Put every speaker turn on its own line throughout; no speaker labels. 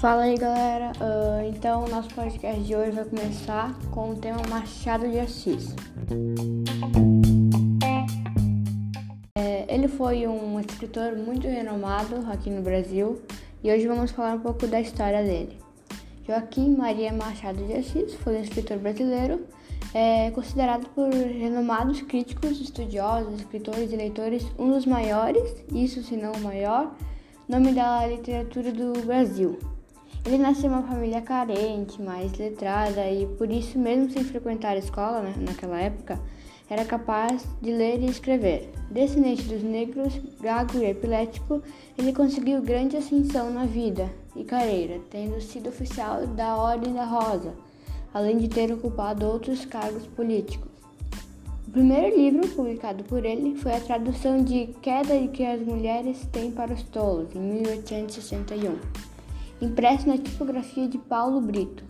Fala aí galera, uh, então o nosso podcast de hoje vai começar com o tema Machado de Assis. É, ele foi um escritor muito renomado aqui no Brasil e hoje vamos falar um pouco da história dele. Joaquim Maria Machado de Assis foi um escritor brasileiro, é, considerado por renomados críticos, estudiosos, escritores e leitores um dos maiores, isso se não o maior, nome da literatura do Brasil. Ele nasceu em uma família carente, mais letrada e por isso, mesmo sem frequentar a escola né, naquela época, era capaz de ler e escrever. Descendente dos negros, gago e epilético, ele conseguiu grande ascensão na vida e carreira, tendo sido oficial da Ordem da Rosa, além de ter ocupado outros cargos políticos. O primeiro livro publicado por ele foi a tradução de Queda que as Mulheres Têm para os Tolos, em 1861 impresso na tipografia de Paulo Brito.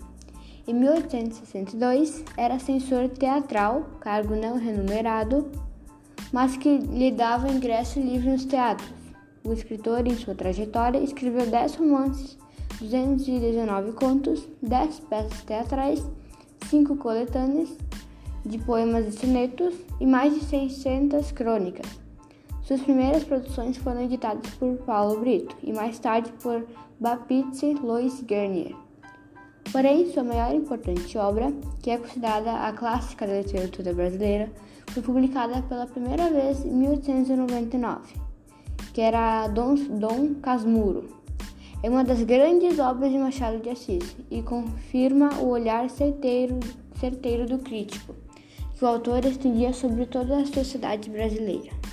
Em 1862, era censor teatral, cargo não remunerado, mas que lhe dava ingresso livre nos teatros. O escritor, em sua trajetória, escreveu 10 romances, 219 contos, 10 peças teatrais, 5 coletâneas de poemas e sonetos e mais de 600 crônicas. Suas primeiras produções foram editadas por Paulo Brito e mais tarde por Baptiste Louis Garnier. Porém, sua maior e importante obra, que é considerada a clássica da literatura brasileira, foi publicada pela primeira vez em 1899, que era Dom, Dom Casmurro. É uma das grandes obras de Machado de Assis e confirma o olhar certeiro, certeiro do crítico, que o autor estendia sobre toda a sociedade brasileira.